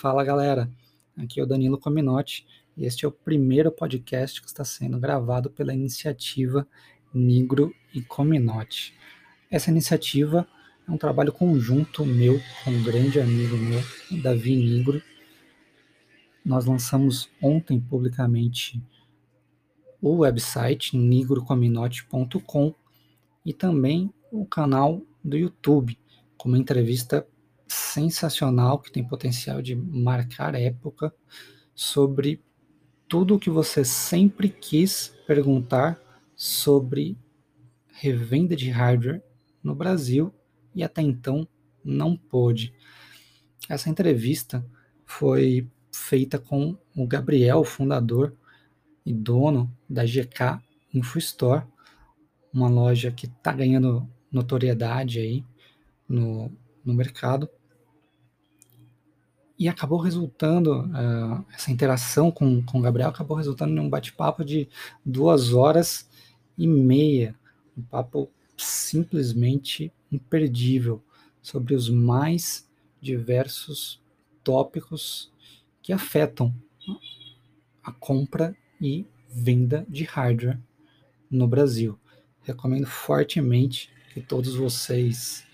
Fala galera, aqui é o Danilo Cominotti e este é o primeiro podcast que está sendo gravado pela iniciativa Nigro e Cominotti. Essa iniciativa é um trabalho conjunto meu com um grande amigo meu, Davi Nigro. Nós lançamos ontem publicamente o website nigrocominote.com e também o canal do YouTube, com uma entrevista sensacional que tem potencial de marcar época sobre tudo o que você sempre quis perguntar sobre revenda de hardware no Brasil e até então não pôde. Essa entrevista foi feita com o Gabriel, fundador e dono da GK InfoStore, uma loja que está ganhando notoriedade aí no, no mercado e acabou resultando, uh, essa interação com, com o Gabriel acabou resultando em um bate-papo de duas horas e meia. Um papo simplesmente imperdível sobre os mais diversos tópicos que afetam a compra e venda de hardware no Brasil. Recomendo fortemente que todos vocês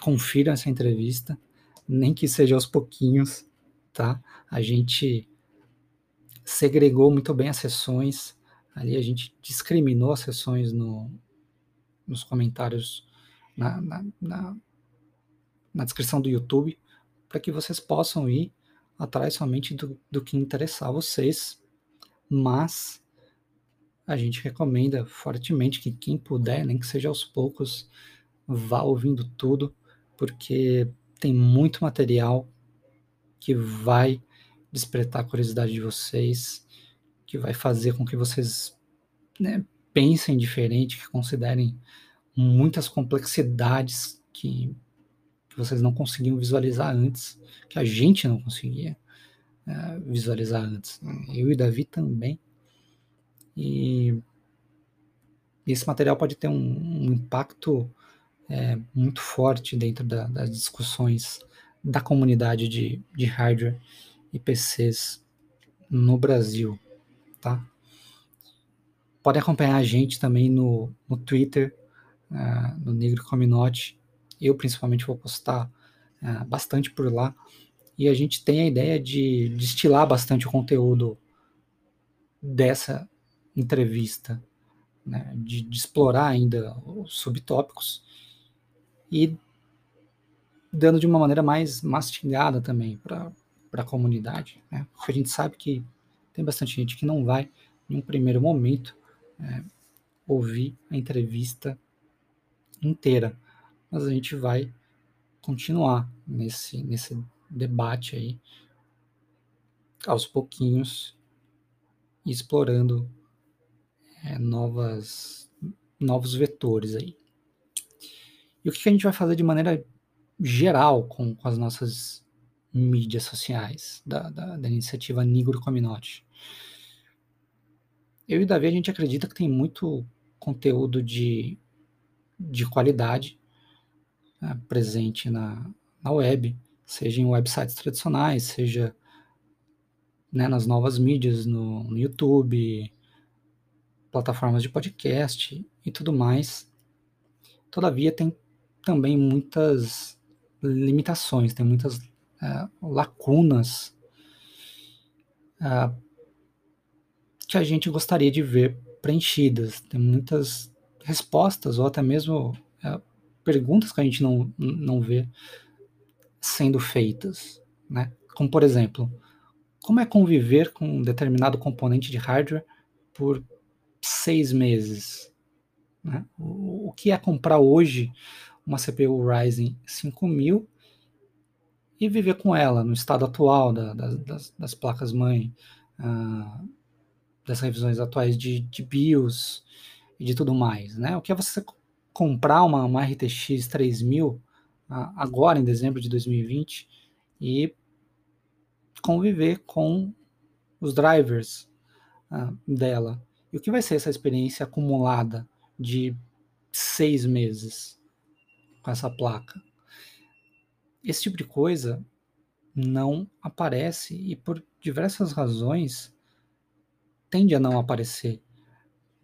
confiram essa entrevista nem que seja aos pouquinhos, tá? A gente segregou muito bem as sessões, ali a gente discriminou as sessões no, nos comentários, na, na, na, na descrição do YouTube, para que vocês possam ir atrás somente do, do que interessar vocês, mas a gente recomenda fortemente que quem puder, nem que seja aos poucos, vá ouvindo tudo, porque tem muito material que vai despertar a curiosidade de vocês, que vai fazer com que vocês né, pensem diferente, que considerem muitas complexidades que, que, vocês não conseguiam visualizar antes, que a gente não conseguia uh, visualizar antes. Eu e Davi também. E esse material pode ter um, um impacto é, muito forte dentro da, das discussões da comunidade de, de hardware e PCs no Brasil, tá? Pode acompanhar a gente também no, no Twitter, uh, no Negro Cominote. Eu, principalmente, vou postar uh, bastante por lá. E a gente tem a ideia de destilar bastante o conteúdo dessa entrevista, né? de, de explorar ainda os subtópicos e dando de uma maneira mais mastigada também para a comunidade. Né? Porque a gente sabe que tem bastante gente que não vai, em um primeiro momento, é, ouvir a entrevista inteira, mas a gente vai continuar nesse, nesse debate aí, aos pouquinhos, explorando é, novas, novos vetores aí. E o que a gente vai fazer de maneira geral com, com as nossas mídias sociais da, da, da iniciativa Nigro Cominote? Eu e o Davi, a gente acredita que tem muito conteúdo de, de qualidade né, presente na, na web, seja em websites tradicionais, seja né, nas novas mídias, no, no YouTube, plataformas de podcast e tudo mais. Todavia, tem também muitas limitações, tem muitas uh, lacunas uh, que a gente gostaria de ver preenchidas. Tem muitas respostas ou até mesmo uh, perguntas que a gente não, não vê sendo feitas, né? Como por exemplo, como é conviver com um determinado componente de hardware por seis meses? Né? O, o que é comprar hoje uma CPU Ryzen 5000 e viver com ela no estado atual da, da, das, das placas-mãe, uh, das revisões atuais de, de, BIOS e de tudo mais. Né? O que é você comprar uma, uma RTX 3000 uh, agora, em dezembro de 2020, e conviver com os drivers uh, dela. E o que vai ser essa experiência acumulada de seis meses? Com essa placa. Esse tipo de coisa não aparece e por diversas razões tende a não aparecer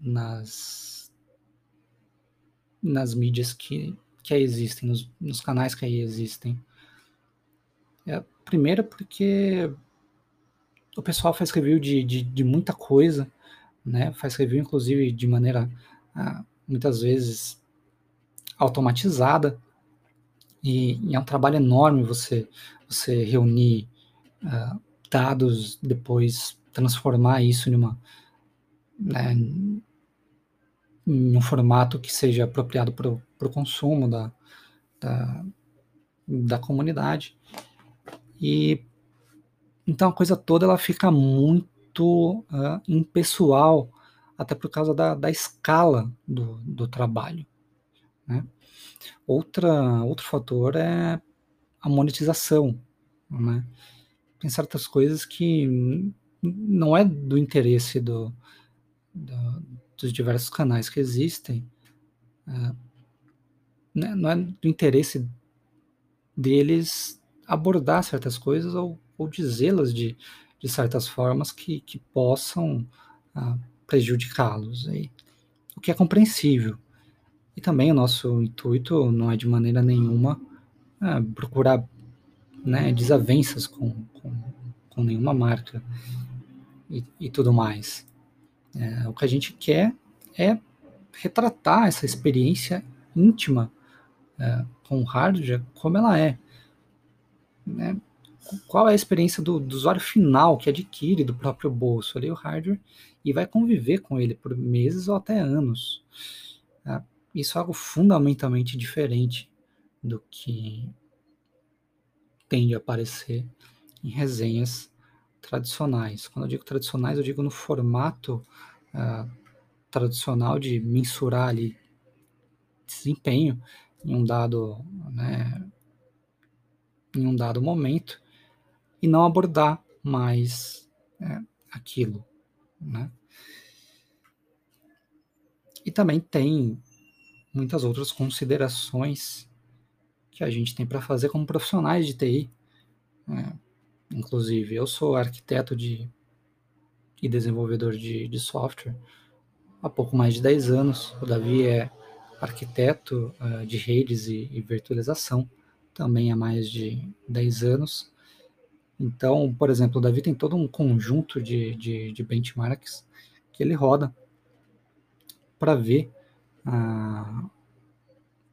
nas nas mídias que, que aí existem, nos, nos canais que aí existem. É, primeiro porque o pessoal faz review de, de, de muita coisa, né? Faz review, inclusive, de maneira ah, muitas vezes automatizada. E, e, é um trabalho enorme você, você reunir ah, dados, depois transformar isso numa, né, em um formato que seja apropriado para o consumo da, da, da comunidade. E então a coisa toda ela fica muito uh, impessoal, até por causa da, da escala do, do trabalho. Né? Outra, outro fator é a monetização. Né? Tem certas coisas que não é do interesse do, do dos diversos canais que existem, uh, não é do interesse deles abordar certas coisas ou, ou dizê-las de, de certas formas que, que possam uh, prejudicá-los, o que é compreensível. E também o nosso intuito não é de maneira nenhuma uh, procurar né, desavenças com, com, com nenhuma marca e, e tudo mais. É, o que a gente quer é retratar essa experiência íntima é, com o hardware como ela é. Né? Qual é a experiência do, do, usuário final que adquire do próprio bolso ali o hardware e vai conviver com ele por meses ou até anos. Isso é algo fundamentalmente diferente do que tende a aparecer em resenhas tradicionais. Quando eu digo tradicionais, eu digo no formato uh, tradicional de mensurar ali desempenho em um dado, né, em um dado momento e não abordar mais é, aquilo, né? E também tem muitas outras considerações que a gente tem para fazer como profissionais de TI. Né? Inclusive, eu sou arquiteto de, e desenvolvedor de, de software há pouco mais de 10 anos. O Davi é arquiteto uh, de redes e, e, virtualização também há mais de 10 anos. Então, por exemplo, o Davi tem todo um conjunto de, de, de benchmarks que ele roda para ver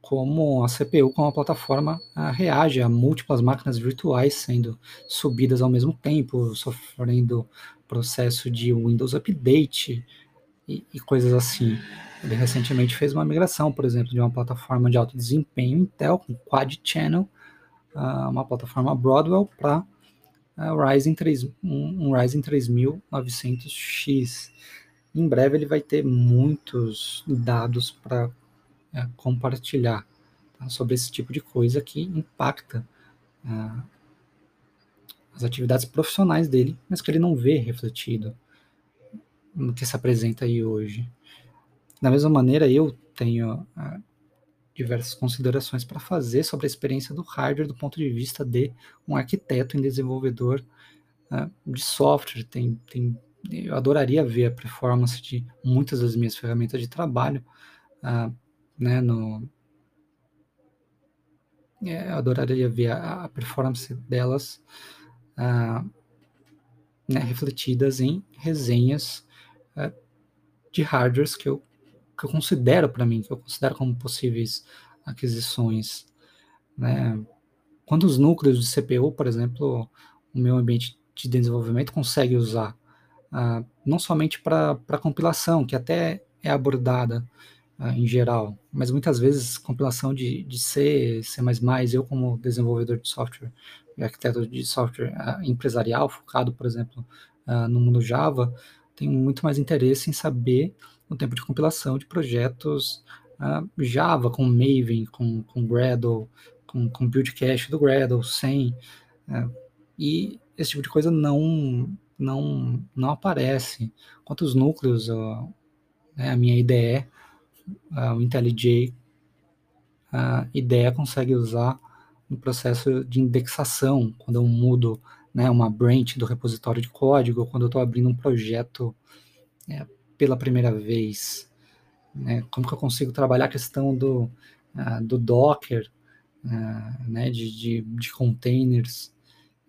como a CPU, como a plataforma, reage a múltiplas máquinas virtuais sendo subidas ao mesmo tempo, sofrendo processo de Windows Update e, e coisas assim. Ele recentemente fez uma migração, por exemplo, de uma plataforma de alto desempenho Intel com Quad Channel, uma plataforma Broadwell para Ryzen 3, um, um Ryzen 3900X. Em breve ele vai ter muitos dados para é, compartilhar tá, sobre esse tipo de coisa que impacta uh, as atividades profissionais dele, mas que ele não vê refletido no que se apresenta aí hoje. Da mesma maneira, eu tenho uh, diversas considerações para fazer sobre a experiência do hardware do ponto de vista de um arquiteto e desenvolvedor uh, de software. Tem, tem, eu adoraria ver a performance de muitas das minhas ferramentas de trabalho, uh, né, no, é, eu adoraria ver a, a performance delas uh, né, refletidas em resenhas uh, de hardwares que eu, que eu considero para mim, que eu considero como possíveis aquisições. Né? Quantos núcleos de CPU, por exemplo, o meu ambiente de desenvolvimento consegue usar? Uh, não somente para compilação, que até é abordada uh, em geral, mas muitas vezes compilação de, de C, C++, eu como desenvolvedor de software arquiteto de software uh, empresarial, focado, por exemplo, no mundo Java, tenho muito mais interesse em saber o tempo de compilação de projetos Java, com Maven, com, com Gradle, com, com Build Cache do Gradle, sem. e esse tipo de coisa não, não, não aparece. Quantos núcleos né, a minha IDE, o IntelliJ, a IDE consegue usar no processo de indexação, quando eu mudo né, uma branch do repositório de código, quando eu estou abrindo um projeto é, pela primeira vez. Né, como que eu consigo trabalhar a questão do, uh, do Docker, uh, né, de, de, de containers,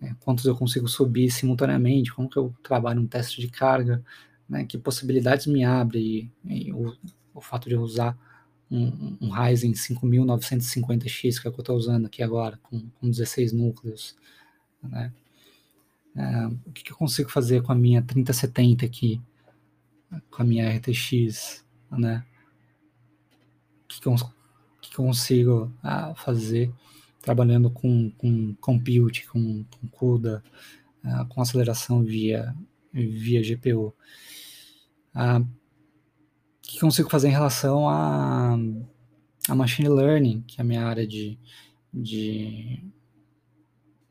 né, quantos eu consigo subir simultaneamente, como que eu trabalho um teste de carga, né, que possibilidades me abre e, e o, o fato de eu usar um, um Ryzen 5950X, que é o que eu estou usando aqui agora, com, com 16 núcleos, né? É, o que, que, eu consigo fazer com a minha 3070 aqui, com a minha RTX, né? O que, que, eu, que, que eu consigo ah, fazer trabalhando com, com compute, com, com CUDA, ah, com aceleração via, via GPU. Ah, que consigo fazer em relação a, a machine learning, que é a minha área de, de,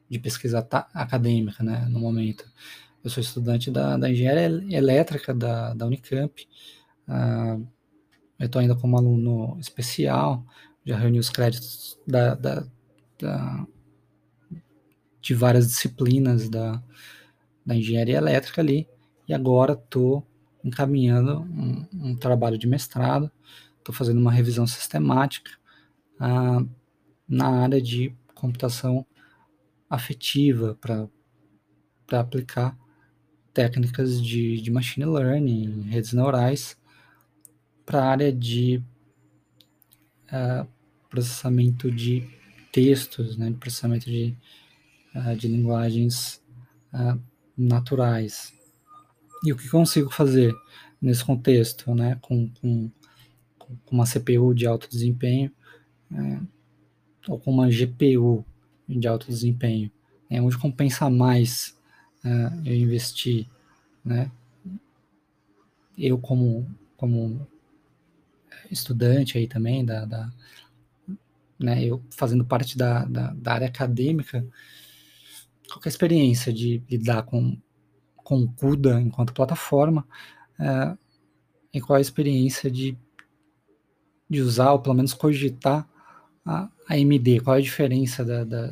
de pesquisa acadêmica, né, no momento. Eu sou estudante da, da engenharia elétrica da, da Unicamp, uh, eu estou ainda como aluno especial, já reuni os créditos da, da, da, de várias disciplinas da, da engenharia elétrica ali, e agora estou encaminhando um, um trabalho de mestrado, estou fazendo uma revisão sistemática ah, na área de computação afetiva para aplicar técnicas de, de machine learning, redes neurais, para a área de uh, processamento de textos, né, de processamento de, uh, de linguagens uh, naturais. E o que consigo fazer nesse contexto, né, com, com, com uma CPU de alto desempenho é, ou com uma GPU de alto desempenho, é onde compensa mais é, eu investir, né? Eu como como estudante aí também da, da né, eu fazendo parte da, da, da área acadêmica, qual é a experiência de lidar com com o CUDA enquanto plataforma, é, e qual a experiência de, de usar, ou pelo menos cogitar, a AMD, qual a diferença da, da,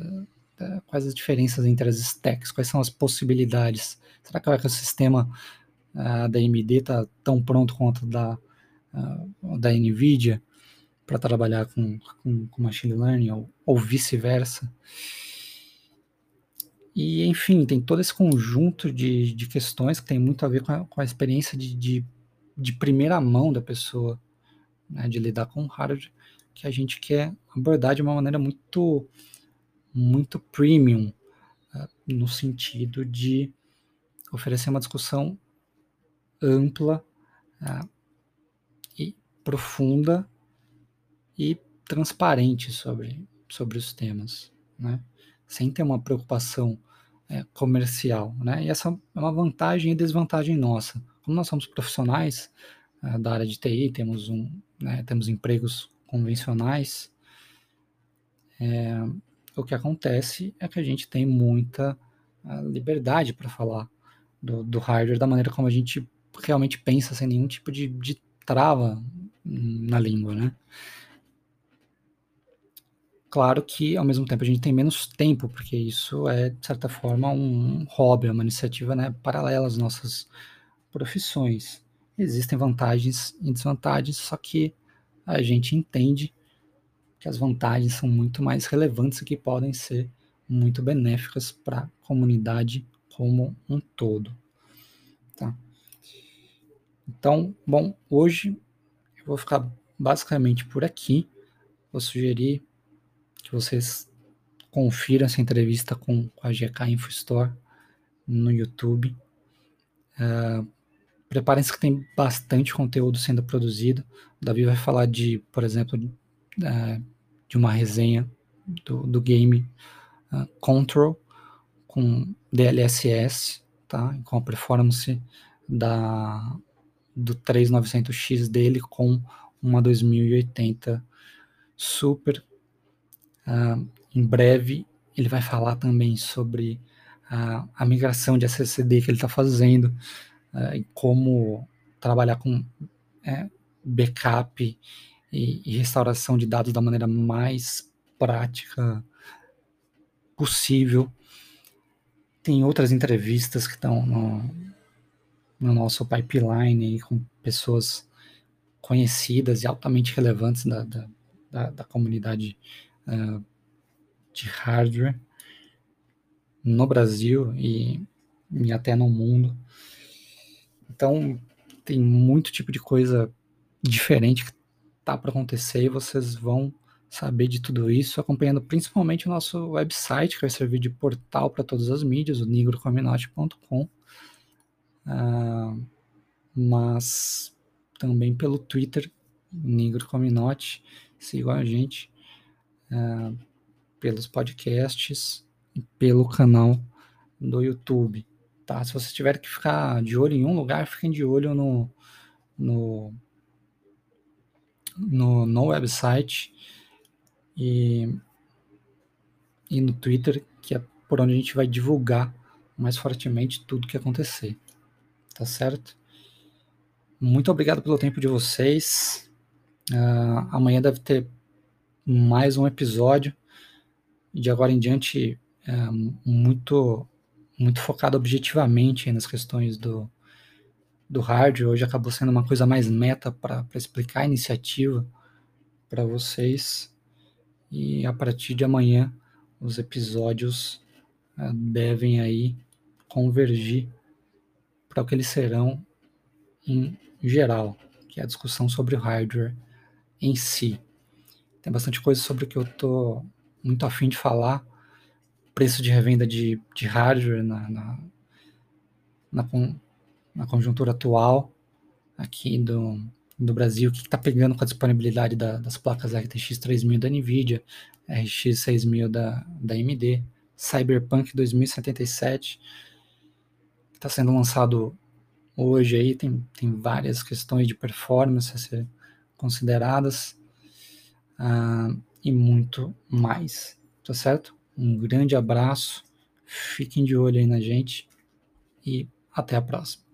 da, quais as diferenças entre as stacks, quais são as possibilidades, será que o ecossistema uh, da AMD está tão pronto quanto da, uh, da NVIDIA para trabalhar com, com, com, machine learning, ou, ou vice-versa, e, enfim, tem todo esse conjunto de, de questões que tem muito a ver com a, com a experiência de, de, de, primeira mão da pessoa, né, de lidar com o hardware, que a gente quer abordar de uma maneira muito, muito premium, uh, no sentido de oferecer uma discussão ampla uh, e profunda e transparente sobre, sobre os temas, né? sem ter uma preocupação é, comercial, né? E essa é uma vantagem e desvantagem nossa. Como nós somos profissionais é, da área de TI, temos um, né, temos empregos convencionais, é, o que acontece é que a gente tem muita liberdade para falar do, do, hardware da maneira como a gente realmente pensa, sem nenhum tipo de, de trava na língua, né? Claro que, ao mesmo tempo, a gente tem menos tempo, porque isso é, de certa forma, um hobby, uma iniciativa né, paralela às nossas profissões. Existem vantagens e desvantagens, só que a gente entende que as vantagens são muito mais relevantes e que podem ser muito benéficas para a comunidade como um todo. Tá? Então, bom, hoje eu vou ficar basicamente por aqui. Vou sugerir que vocês confiram essa entrevista com, com a GK Info Store no YouTube. Uh, Preparem-se que tem bastante conteúdo sendo produzido. O Davi vai falar de, por exemplo, uh, de uma resenha do, do game uh, Control com DLSS, tá? com a performance da, do 3900X dele com uma 2080 Super Uh, em breve ele vai falar também sobre a, a migração de SSD que ele está fazendo uh, e como trabalhar com é, backup e, e, restauração de dados da maneira mais prática possível. Tem outras entrevistas que estão no, no nosso pipeline com pessoas conhecidas e altamente relevantes da, da, da, da comunidade uh, de hardware no Brasil e, e até no mundo. Então, tem muito tipo de coisa diferente que tá para acontecer e vocês vão saber de tudo isso acompanhando principalmente o nosso website, que vai servir de portal para todas as mídias, o nigrocominote.com, uh, ah, mas também pelo Twitter, nigrocominote, sigam a gente, uh, pelos podcasts e pelo canal do YouTube. Tá? Se vocês tiverem que ficar de olho em um lugar, fiquem de olho no, no, no, no website e, e no Twitter, que é por onde a gente vai divulgar mais fortemente tudo que acontecer. Tá certo? Muito obrigado pelo tempo de vocês. Uh, amanhã deve ter mais um episódio. De agora em diante, uh, muito muito focado objetivamente nas questões do, do hardware. Hoje acabou sendo uma coisa mais meta para explicar a iniciativa para vocês. E a partir de amanhã, os episódios uh, devem aí convergir para o que eles serão em geral, que é a discussão sobre o hardware em si. Tem bastante coisa sobre o que eu estou muito afim de falar, preço de revenda de, de hardware na, na, na, na conjuntura atual aqui do, do Brasil, o que está pegando com a disponibilidade da, das placas RTX 3000 da NVIDIA, RX 6000 da, da AMD, Cyberpunk 2077, que está sendo lançado hoje aí, tem, tem várias questões de performance a ser consideradas uh, e muito mais, tá certo? Um grande abraço, fiquem de olho aí na gente e até a próxima.